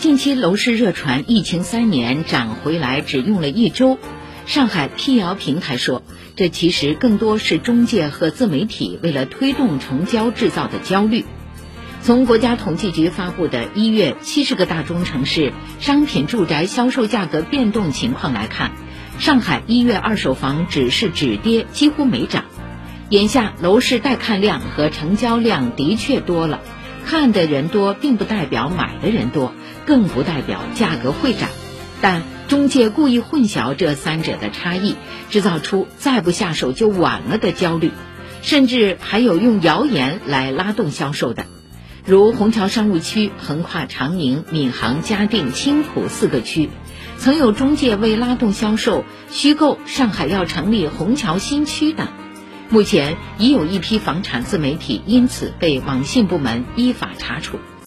近期楼市热传疫情三年涨回来只用了一周，上海辟谣平台说，这其实更多是中介和自媒体为了推动成交制造的焦虑。从国家统计局发布的一月七十个大中城市商品住宅销售价格变动情况来看，上海一月二手房只是止跌，几乎没涨。眼下楼市待看量和成交量的确多了，看的人多并不代表买的人多。更不代表价格会涨，但中介故意混淆这三者的差异，制造出再不下手就晚了的焦虑，甚至还有用谣言来拉动销售的，如虹桥商务区横跨长宁、闵行、嘉定、青浦四个区，曾有中介为拉动销售虚构上海要成立虹桥新区等，目前已有一批房产自媒体因此被网信部门依法查处。